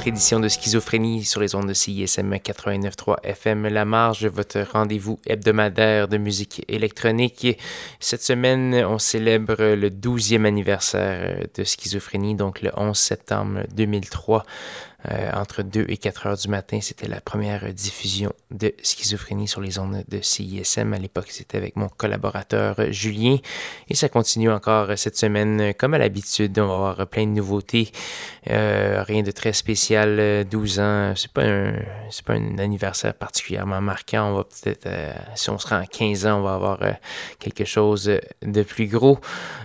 autre édition de Schizophrénie sur les ondes de CISM 89.3 FM La Marge, votre rendez-vous hebdomadaire de musique électronique. Cette semaine, on célèbre le 12e anniversaire de Schizophrénie, donc le 11 septembre 2003. Euh, entre 2 et 4 heures du matin. C'était la première diffusion de Schizophrénie sur les ondes de CISM. À l'époque, c'était avec mon collaborateur Julien. Et ça continue encore cette semaine. Comme à l'habitude, on va avoir plein de nouveautés. Euh, rien de très spécial. 12 ans, c'est pas un, c'est pas un anniversaire particulièrement marquant. On va peut-être, euh, si on se rend à 15 ans, on va avoir quelque chose de plus gros.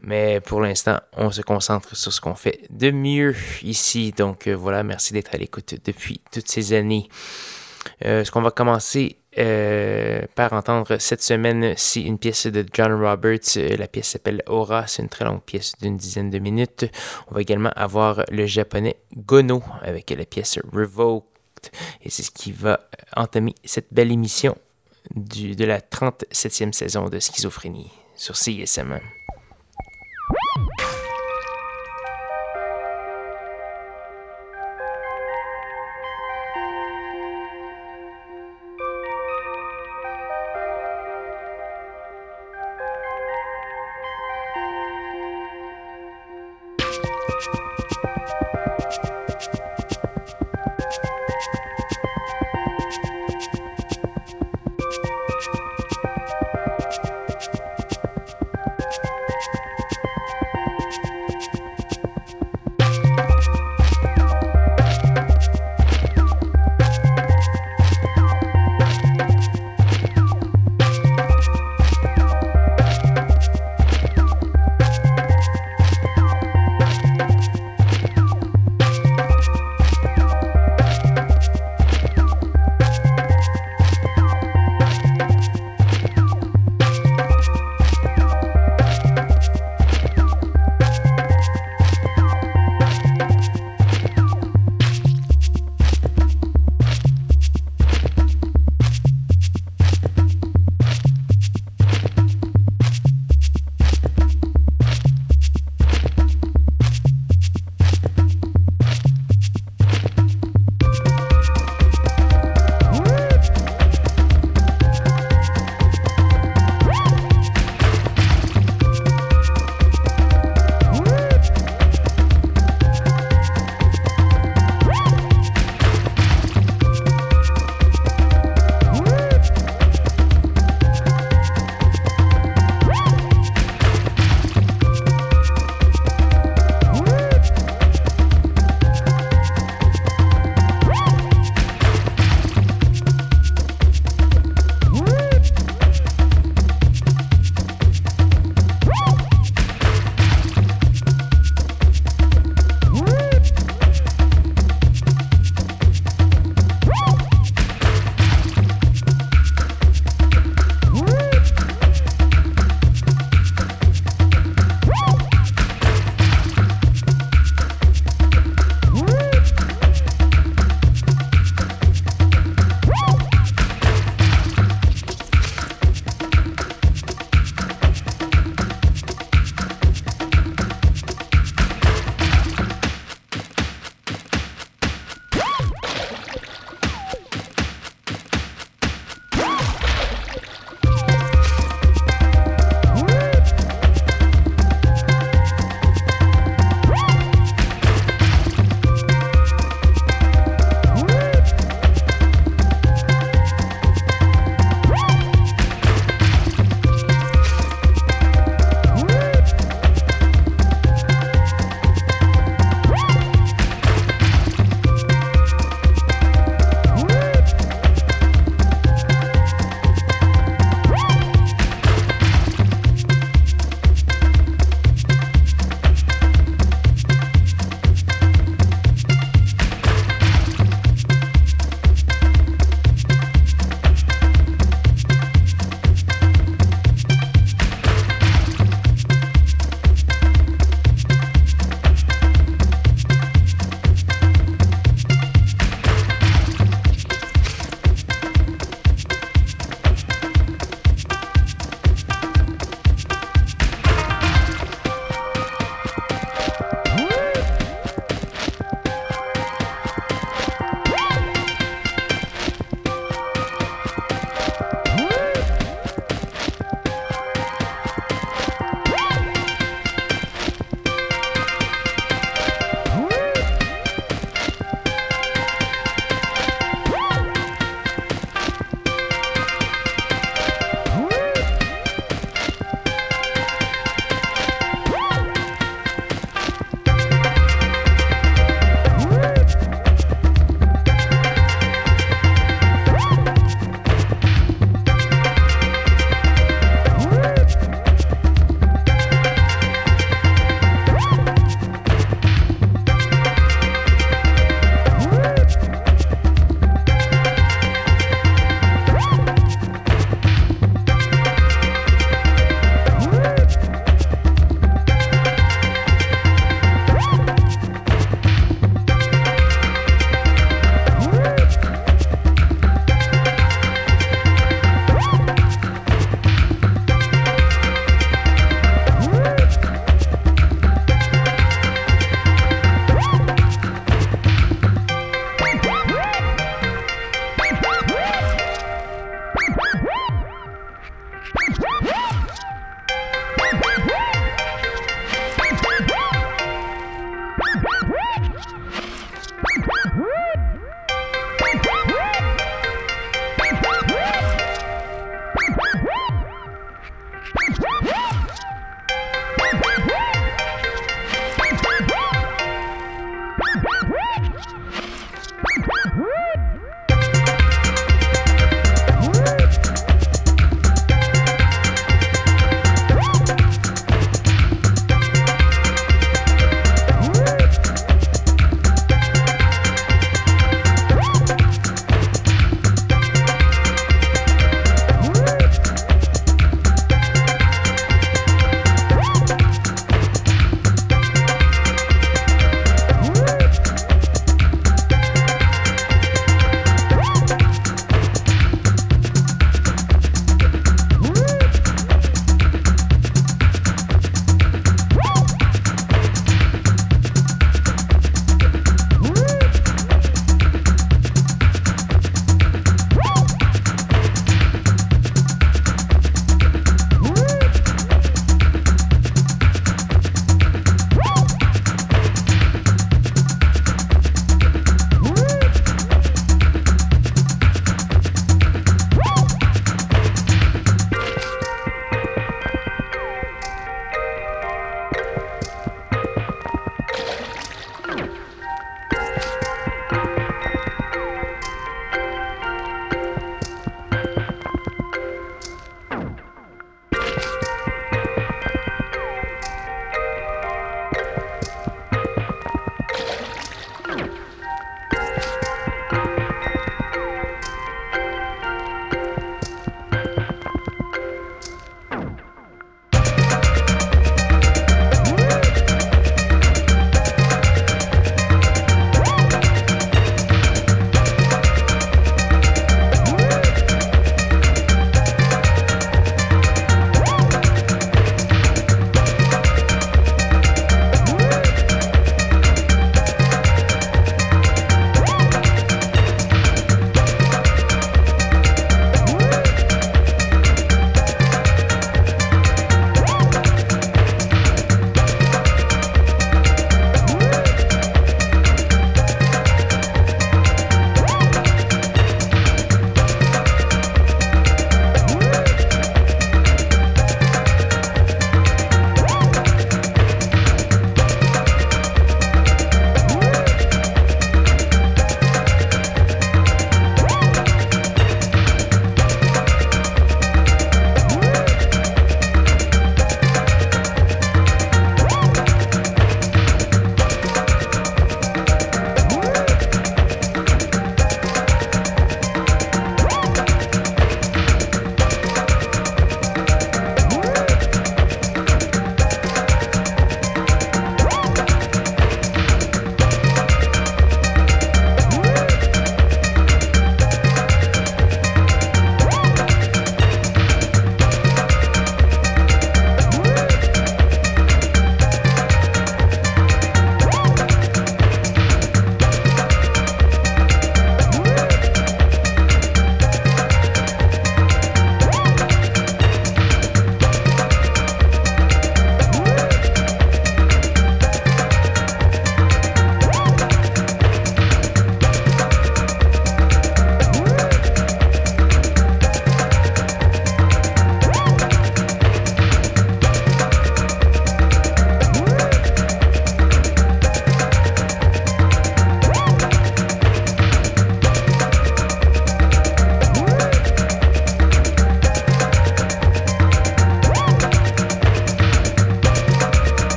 Mais pour l'instant, on se concentre sur ce qu'on fait de mieux ici. Donc voilà, merci d'être à l'écoute depuis toutes ces années. Euh, ce qu'on va commencer euh, par entendre cette semaine, c'est une pièce de John Roberts. Euh, la pièce s'appelle Aura. C'est une très longue pièce d'une dizaine de minutes. On va également avoir le japonais Gono avec la pièce Revoked. Et c'est ce qui va entamer cette belle émission de la 37e saison de Schizophrénie sur CISM.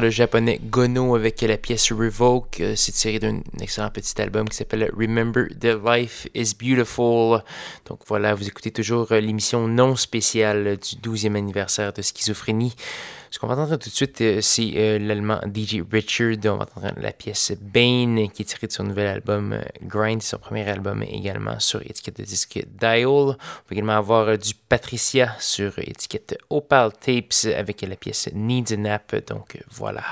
Le japonais Gono avec la pièce Revoke. Euh, c'est tiré d'un excellent petit album qui s'appelle Remember the Life is Beautiful. Donc voilà, vous écoutez toujours euh, l'émission non spéciale du 12e anniversaire de Schizophrénie. Ce qu'on va entendre tout de suite, euh, c'est euh, l'allemand DJ Richard. On va entendre la pièce Bane qui est tirée de son nouvel album euh, Grind, son premier album également sur étiquette de disque Dial. On va également avoir du Patricia sur étiquette Opal Tapes avec la pièce Needs a Nap. Donc voilà,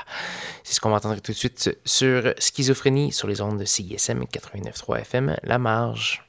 c'est ce qu'on va entendre tout de suite sur Schizophrénie sur les ondes de CISM 89.3 FM, La Marge.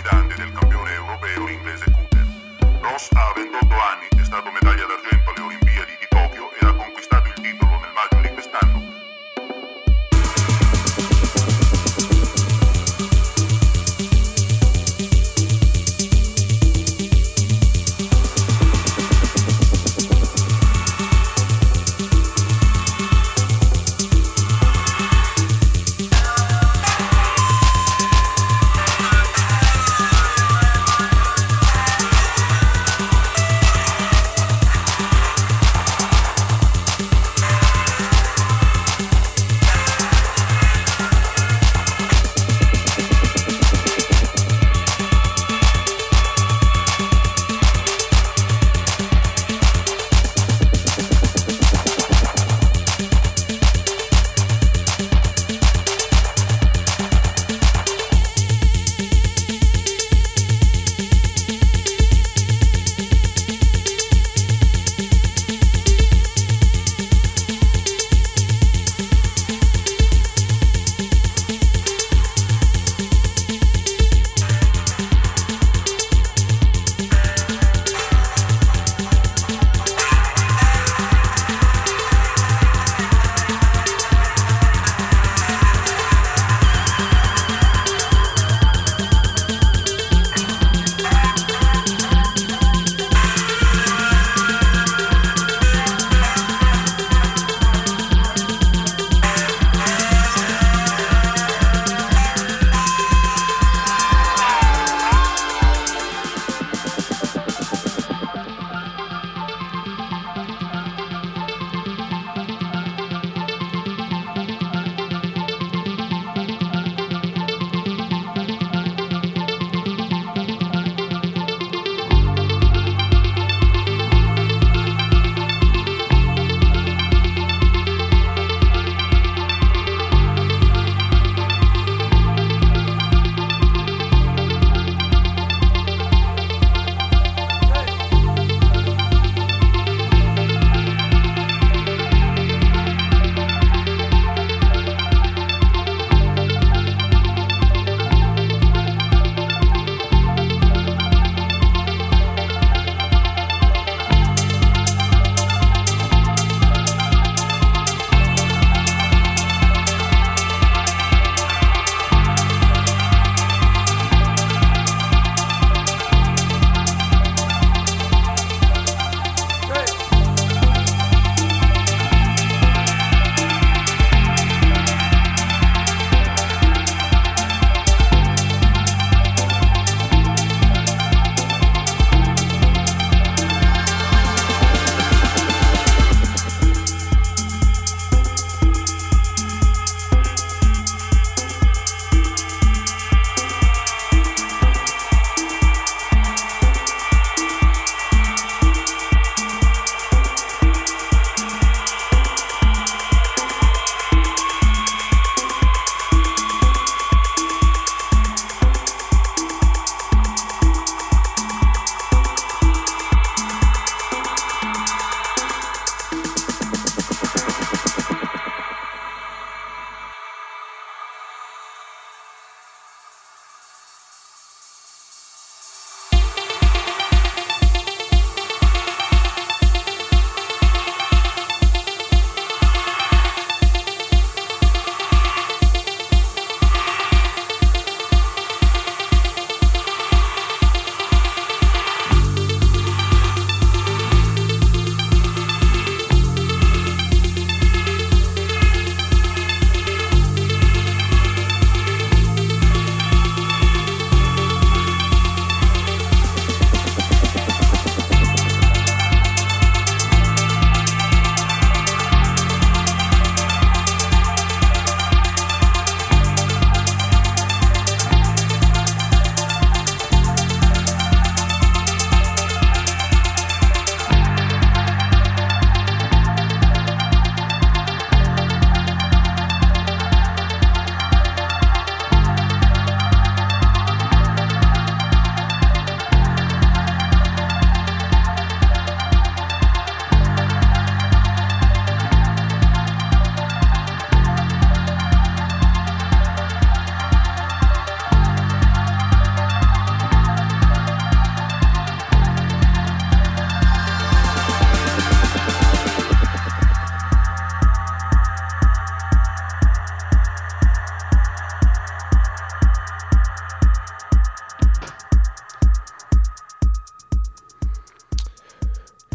sfidante del campione europeo inglese Cooper. Ross ha 28 anni, è stato medaglia d'argento alle Olimpiadi.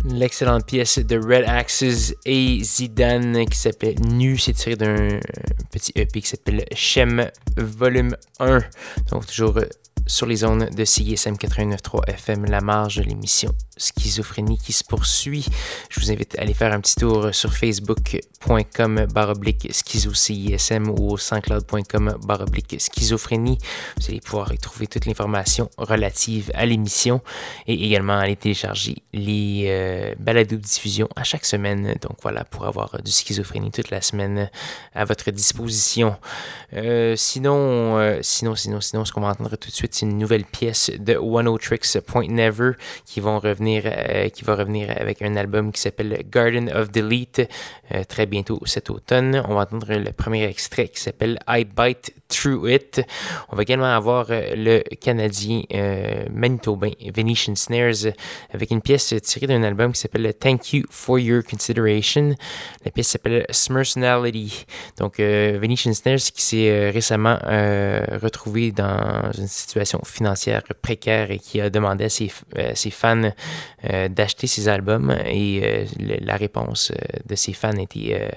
L'excellente pièce de Red Axes et Zidane qui s'appelle Nu. C'est tiré d'un petit EP qui s'appelle Shem Volume 1. Donc, toujours sur les zones de CISM 89.3 FM, la marge de l'émission Schizophrénie qui se poursuit. Je vous invite à aller faire un petit tour sur facebook.com baroblique schizo-CISM ou sanscloud.com baroblique schizophrénie. Vous allez pouvoir y trouver toute l'information relative à l'émission et également aller télécharger les euh, de diffusion à chaque semaine. Donc voilà, pour avoir du schizophrénie toute la semaine à votre disposition. Euh, sinon, euh, sinon, sinon, sinon, ce qu'on va entendre tout de suite, une nouvelle pièce de One Tricks Point Never qui vont revenir, euh, qui va revenir avec un album qui s'appelle Garden of Delete euh, très bientôt cet automne. On va entendre le premier extrait qui s'appelle I Bite Through It. On va également avoir euh, le Canadien manitobain Venetian Snares avec une pièce tirée d'un album qui s'appelle Thank You for Your Consideration. La pièce s'appelle Smersonality. Donc Venetian Snares qui s'est récemment retrouvé dans une situation financière précaire et qui a demandé à ses, euh, fans euh, d'acheter ses albums et euh, la réponse de ses fans était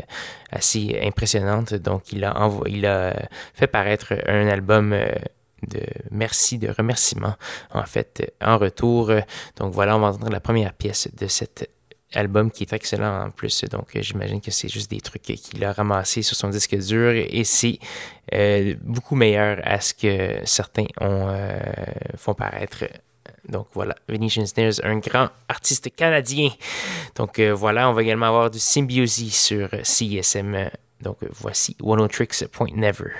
assez impressionnante. Donc il a, il a fait paraître un album de merci, de remerciement en fait en retour. Donc voilà, on va entendre la première pièce de cet album qui est excellent en plus. Donc, j'imagine que c'est juste des trucs qu'il a ramassés sur son disque dur et c'est euh, beaucoup meilleur à ce que certains ont, euh, font paraître. Donc voilà, Venetian Snares, un grand artiste canadien. Donc euh, voilà, on va également avoir du Symbiosis sur CSM. Donc voici One Tricks Point Never.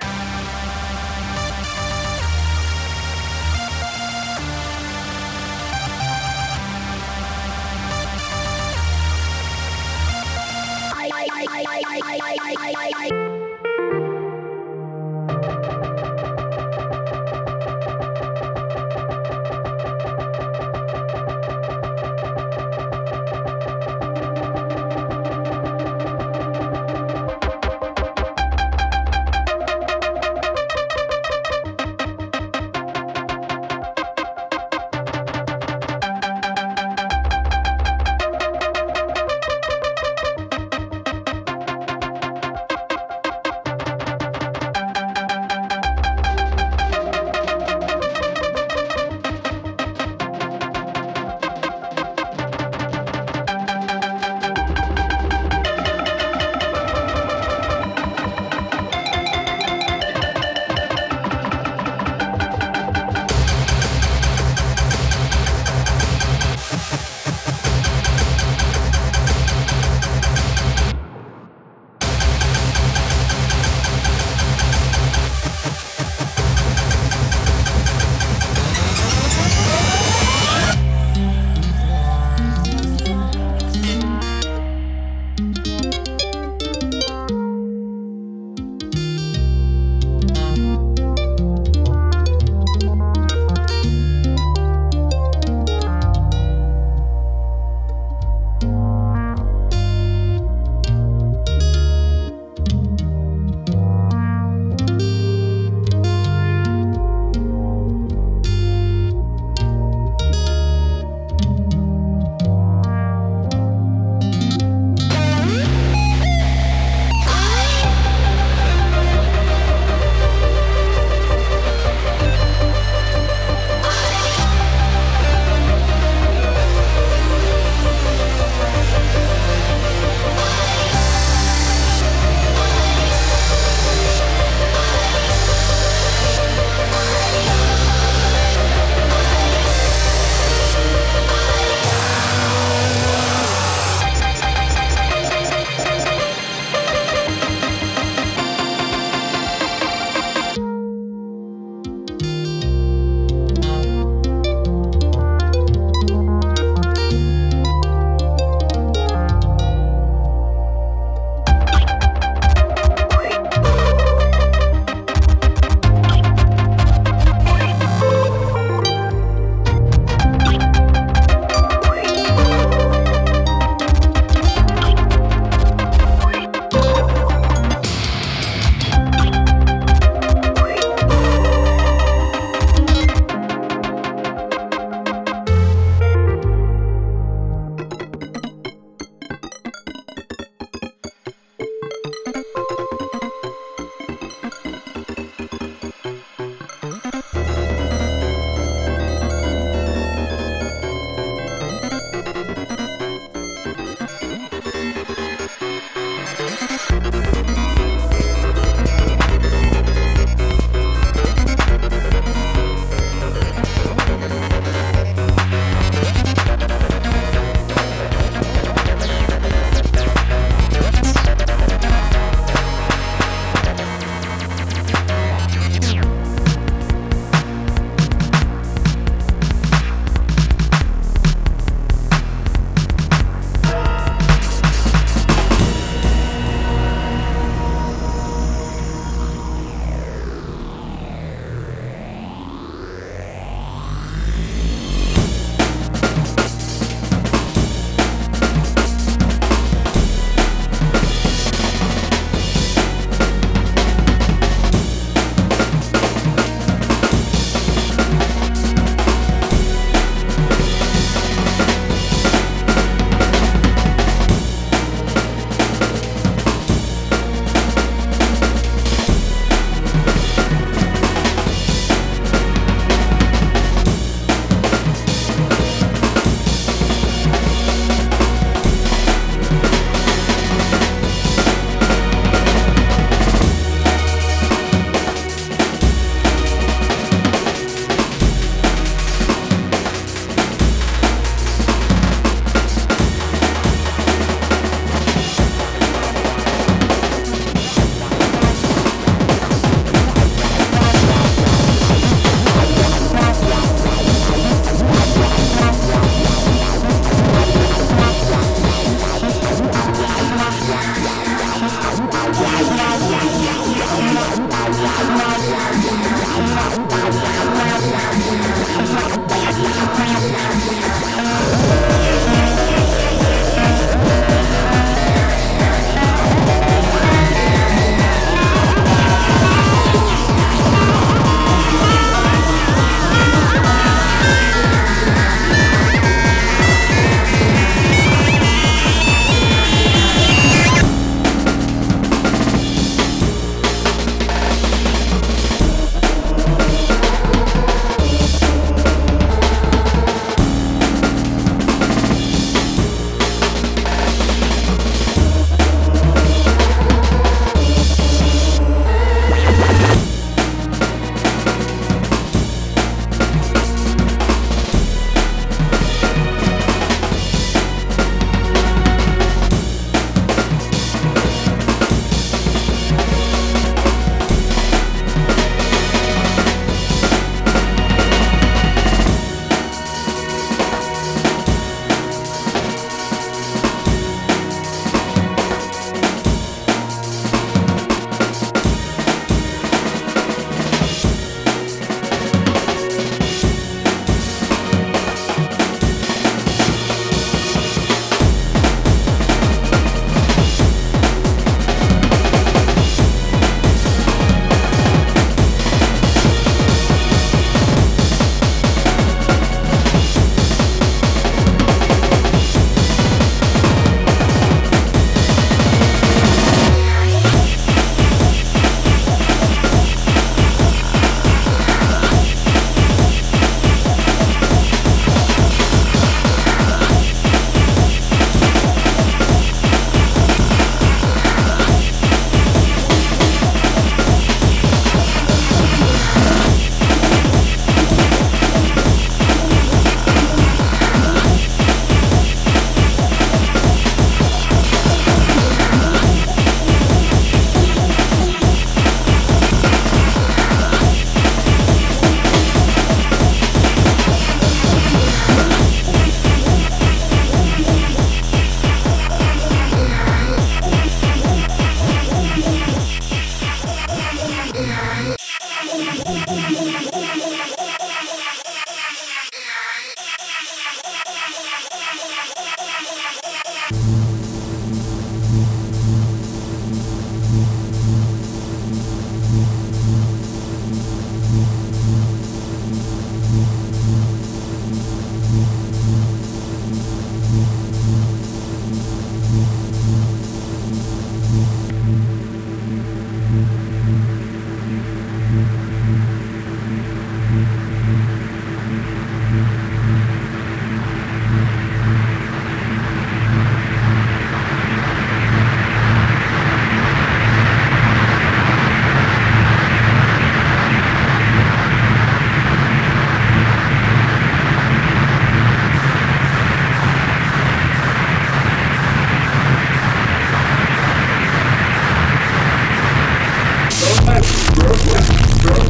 Thank girl.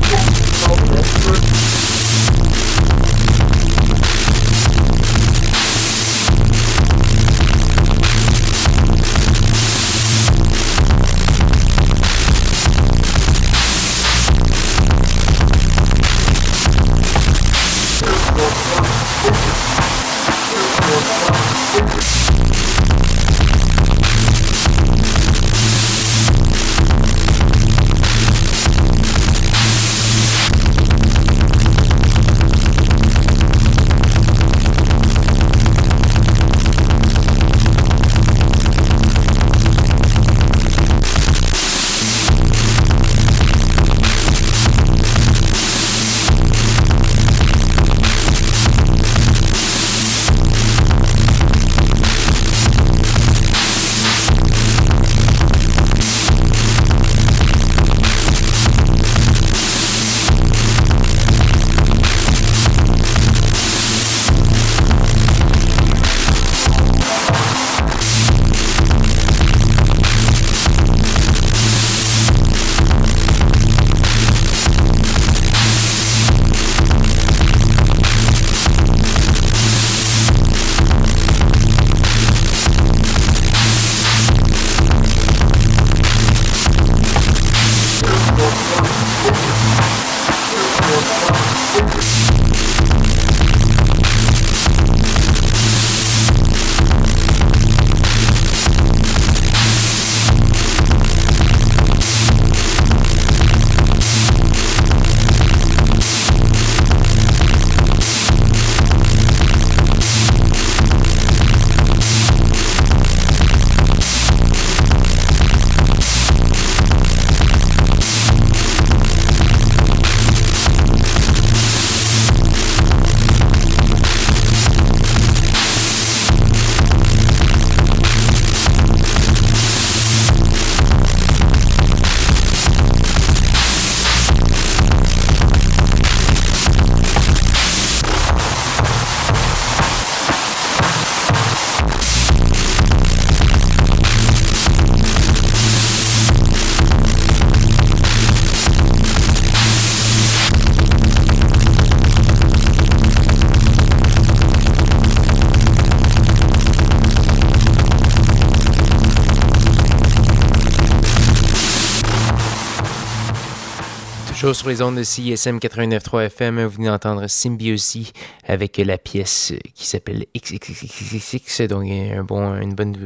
Sur les ondes de CISM 89.3 FM, vous venez d'entendre Symbiosis avec la pièce qui s'appelle XXXX, donc un bon, une bonne,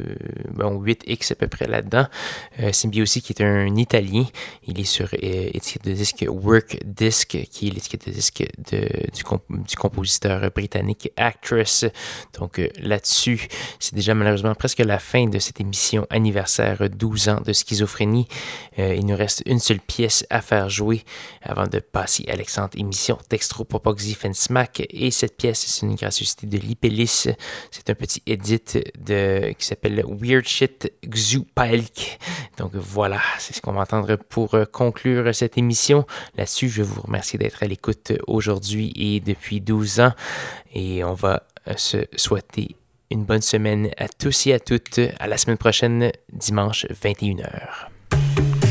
bon 8X à peu près là-dedans. Euh, Symbiosis qui est un Italien, il est sur euh, étiquette de disque Work Disc, qui est l'étiquette de disque de, du, compositeur britannique Actress. Donc euh, là-dessus, c'est déjà malheureusement presque la fin de cette émission anniversaire 12 ans de schizophrénie. Euh, il nous reste une seule pièce à faire jouer avant de passer à l'excellente émission Textro Popoxy Smack. Et cette pièce, c'est une gracieuseté de Lipelis. C'est un petit edit de, qui s'appelle Weird Shit Xupalik. Donc voilà, c'est ce qu'on va entendre pour euh, conclure cette émission. Là-dessus, je vous remercie d'être à l'écoute aujourd'hui et depuis 12 ans. Et on va euh, se souhaiter une bonne semaine à tous et à toutes. À la semaine prochaine, dimanche 21h.